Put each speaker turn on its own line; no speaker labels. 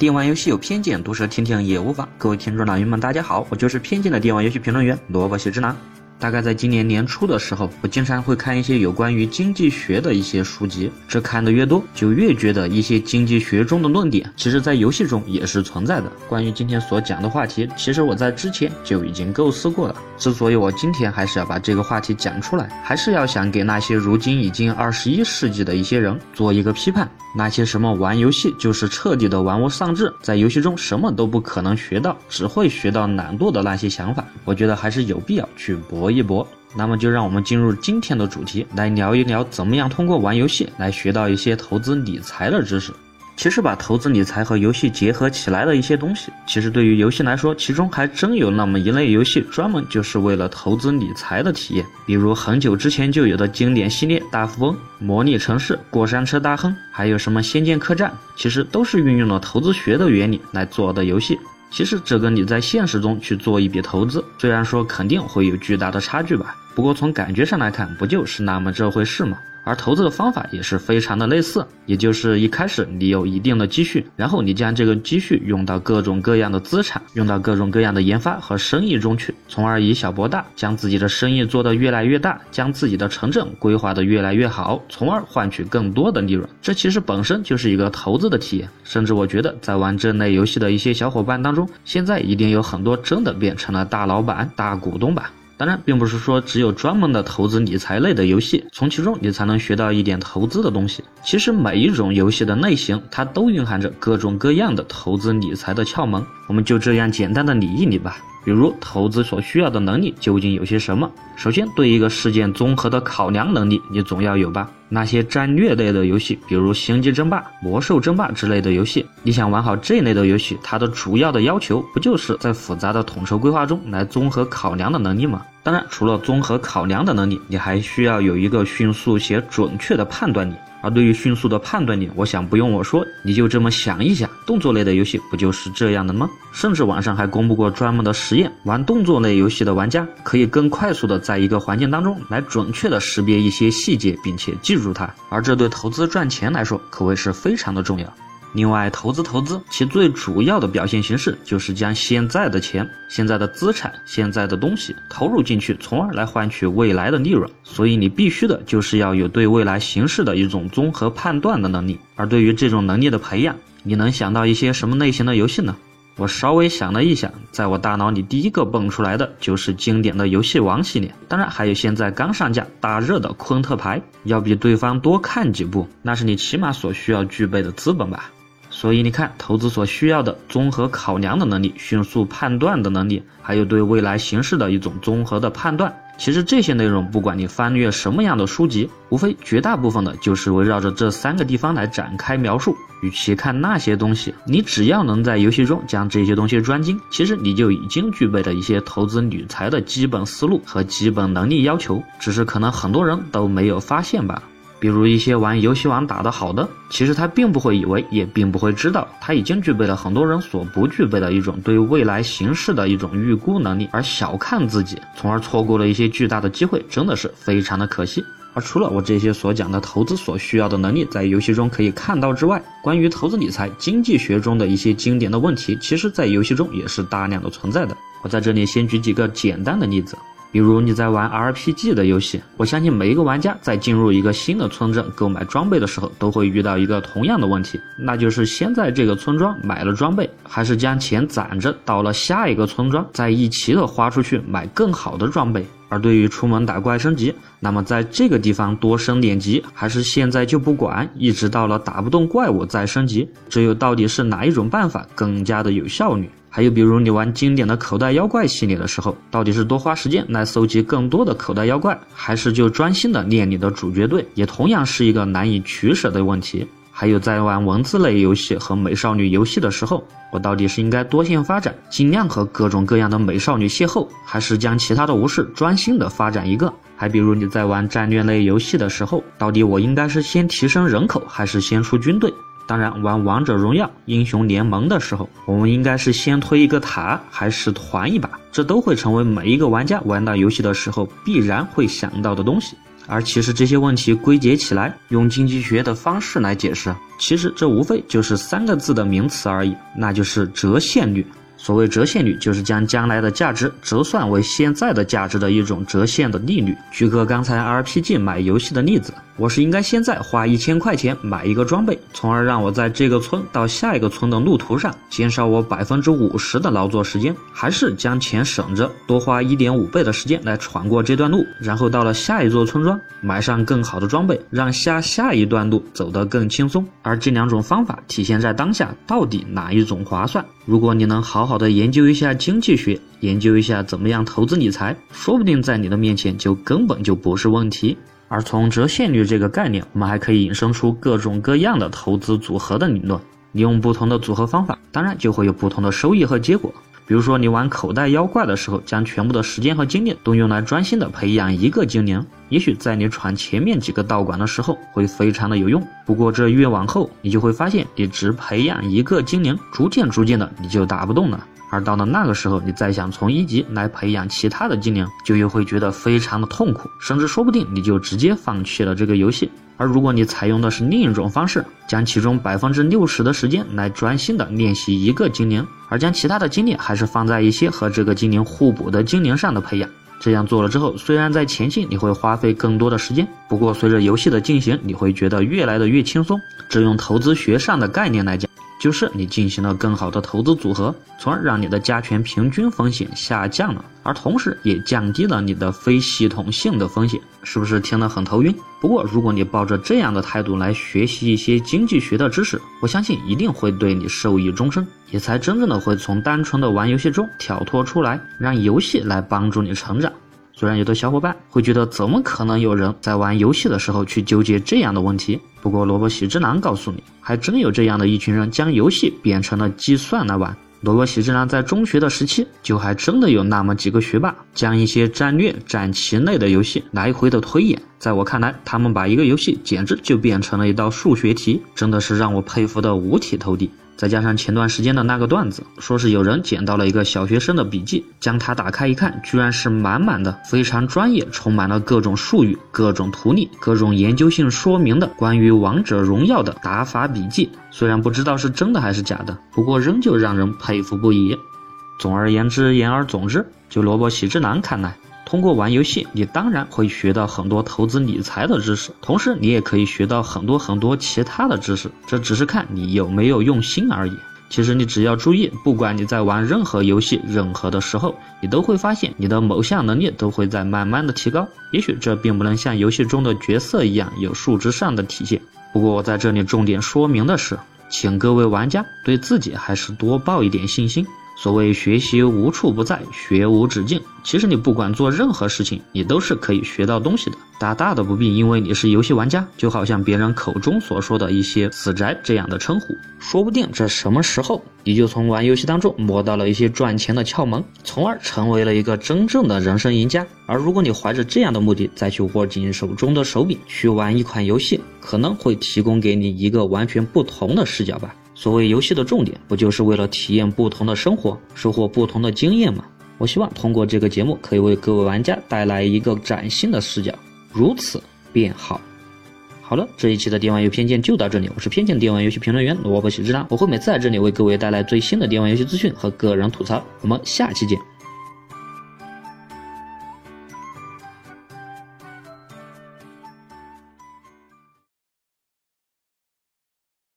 电玩游戏有偏见，毒舌听听也无妨。各位听众老爷们，大家好，我就是偏见的电玩游戏评论员萝卜写之男。大概在今年年初的时候，我经常会看一些有关于经济学的一些书籍。这看的越多，就越觉得一些经济学中的论点，其实在游戏中也是存在的。关于今天所讲的话题，其实我在之前就已经构思过了。之所以我今天还是要把这个话题讲出来，还是要想给那些如今已经二十一世纪的一些人做一个批判。那些什么玩游戏就是彻底的玩物丧志，在游戏中什么都不可能学到，只会学到懒惰的那些想法，我觉得还是有必要去一搏，那么就让我们进入今天的主题，来聊一聊怎么样通过玩游戏来学到一些投资理财的知识。其实把投资理财和游戏结合起来的一些东西，其实对于游戏来说，其中还真有那么一类游戏专门就是为了投资理财的体验。比如很久之前就有的经典系列《大富翁》《模拟城市》《过山车大亨》，还有什么《仙剑客栈》，其实都是运用了投资学的原理来做的游戏。其实这跟你在现实中去做一笔投资，虽然说肯定会有巨大的差距吧，不过从感觉上来看，不就是那么这回事吗？而投资的方法也是非常的类似，也就是一开始你有一定的积蓄，然后你将这个积蓄用到各种各样的资产，用到各种各样的研发和生意中去，从而以小博大，将自己的生意做得越来越大，将自己的城镇规划得越来越好，从而换取更多的利润。这其实本身就是一个投资的体验，甚至我觉得在玩这类游戏的一些小伙伴当中，现在一定有很多真的变成了大老板、大股东吧。当然，并不是说只有专门的投资理财类的游戏，从其中你才能学到一点投资的东西。其实每一种游戏的类型，它都蕴含着各种各样的投资理财的窍门。我们就这样简单的理一理吧。比如投资所需要的能力究竟有些什么？首先，对一个事件综合的考量能力，你总要有吧？那些战略类的游戏，比如星际争霸、魔兽争霸之类的游戏，你想玩好这类的游戏，它的主要的要求不就是在复杂的统筹规划中来综合考量的能力吗？当然，除了综合考量的能力，你还需要有一个迅速且准确的判断力。而对于迅速的判断力，我想不用我说，你就这么想一想，动作类的游戏不就是这样的吗？甚至网上还公布过专门的实验，玩动作类游戏的玩家可以更快速的在一个环境当中来准确的识别一些细节，并且记住它。而这对投资赚钱来说，可谓是非常的重要。另外，投资投资其最主要的表现形式就是将现在的钱、现在的资产、现在的东西投入进去，从而来换取未来的利润。所以，你必须的就是要有对未来形势的一种综合判断的能力。而对于这种能力的培养，你能想到一些什么类型的游戏呢？我稍微想了一想，在我大脑里第一个蹦出来的就是经典的游戏王系列，当然还有现在刚上架大热的昆特牌。要比对方多看几步，那是你起码所需要具备的资本吧。所以你看，投资所需要的综合考量的能力、迅速判断的能力，还有对未来形势的一种综合的判断，其实这些内容，不管你翻阅什么样的书籍，无非绝大部分的就是围绕着这三个地方来展开描述。与其看那些东西，你只要能在游戏中将这些东西专精，其实你就已经具备了一些投资理财的基本思路和基本能力要求，只是可能很多人都没有发现罢了。比如一些玩游戏王打得好的，其实他并不会以为，也并不会知道，他已经具备了很多人所不具备的一种对未来形势的一种预估能力，而小看自己，从而错过了一些巨大的机会，真的是非常的可惜。而除了我这些所讲的投资所需要的能力在游戏中可以看到之外，关于投资理财经济学中的一些经典的问题，其实在游戏中也是大量的存在的。我在这里先举几个简单的例子。比如你在玩 RPG 的游戏，我相信每一个玩家在进入一个新的村镇购买装备的时候，都会遇到一个同样的问题，那就是先在这个村庄买了装备，还是将钱攒着，到了下一个村庄再一起的花出去买更好的装备。而对于出门打怪升级，那么在这个地方多升点级，还是现在就不管，一直到了打不动怪物再升级，这又到底是哪一种办法更加的有效率？还有，比如你玩经典的口袋妖怪系列的时候，到底是多花时间来搜集更多的口袋妖怪，还是就专心的练你的主角队，也同样是一个难以取舍的问题。还有在玩文字类游戏和美少女游戏的时候，我到底是应该多线发展，尽量和各种各样的美少女邂逅，还是将其他的无视，专心的发展一个？还比如你在玩战略类游戏的时候，到底我应该是先提升人口，还是先出军队？当然，玩王者荣耀、英雄联盟的时候，我们应该是先推一个塔，还是团一把？这都会成为每一个玩家玩到游戏的时候必然会想到的东西。而其实这些问题归结起来，用经济学的方式来解释，其实这无非就是三个字的名词而已，那就是折现率。所谓折现率，就是将将来的价值折算为现在的价值的一种折现的利率。举个刚才 RPG 买游戏的例子。我是应该现在花一千块钱买一个装备，从而让我在这个村到下一个村的路途上减少我百分之五十的劳作时间，还是将钱省着，多花一点五倍的时间来闯过这段路，然后到了下一座村庄买上更好的装备，让下下一段路走得更轻松。而这两种方法体现在当下，到底哪一种划算？如果你能好好的研究一下经济学，研究一下怎么样投资理财，说不定在你的面前就根本就不是问题。而从折现率这个概念，我们还可以引申出各种各样的投资组合的理论。你用不同的组合方法，当然就会有不同的收益和结果。比如说，你玩口袋妖怪的时候，将全部的时间和精力都用来专心的培养一个精灵，也许在你闯前面几个道馆的时候会非常的有用。不过这越往后，你就会发现，你只培养一个精灵，逐渐逐渐的你就打不动了。而到了那个时候，你再想从一级来培养其他的精灵，就又会觉得非常的痛苦，甚至说不定你就直接放弃了这个游戏。而如果你采用的是另一种方式，将其中百分之六十的时间来专心的练习一个精灵，而将其他的精力还是放在一些和这个精灵互补的精灵上的培养，这样做了之后，虽然在前期你会花费更多的时间，不过随着游戏的进行，你会觉得越来的越轻松。只用投资学上的概念来讲。就是你进行了更好的投资组合，从而让你的加权平均风险下降了，而同时也降低了你的非系统性的风险，是不是听得很头晕？不过如果你抱着这样的态度来学习一些经济学的知识，我相信一定会对你受益终生，也才真正的会从单纯的玩游戏中跳脱出来，让游戏来帮助你成长。虽然有的小伙伴会觉得，怎么可能有人在玩游戏的时候去纠结这样的问题？不过，萝卜喜之郎告诉你，还真有这样的一群人，将游戏变成了计算来玩。萝卜喜之郎在中学的时期，就还真的有那么几个学霸，将一些战略、战棋类的游戏来回的推演。在我看来，他们把一个游戏简直就变成了一道数学题，真的是让我佩服的五体投地。再加上前段时间的那个段子，说是有人捡到了一个小学生的笔记，将它打开一看，居然是满满的非常专业，充满了各种术语、各种图例、各种研究性说明的关于王者荣耀的打法笔记。虽然不知道是真的还是假的，不过仍旧让人佩服不已。总而言之，言而总之，就萝卜喜之郎看来。通过玩游戏，你当然会学到很多投资理财的知识，同时你也可以学到很多很多其他的知识，这只是看你有没有用心而已。其实你只要注意，不管你在玩任何游戏、任何的时候，你都会发现你的某项能力都会在慢慢的提高。也许这并不能像游戏中的角色一样有数值上的体现，不过我在这里重点说明的是，请各位玩家对自己还是多抱一点信心。所谓学习无处不在，学无止境。其实你不管做任何事情，你都是可以学到东西的。大大的不必因为你是游戏玩家，就好像别人口中所说的一些死宅这样的称呼。说不定这什么时候，你就从玩游戏当中摸到了一些赚钱的窍门，从而成为了一个真正的人生赢家。而如果你怀着这样的目的再去握紧手中的手柄去玩一款游戏，可能会提供给你一个完全不同的视角吧。所谓游戏的重点，不就是为了体验不同的生活，收获不同的经验吗？我希望通过这个节目，可以为各位玩家带来一个崭新的视角，如此便好。好了，这一期的电玩游偏见就到这里，我是偏见电玩游戏评论员萝卜喜之郎，我会每次在这里为各位带来最新的电玩游戏资讯和个人吐槽，我们下期见。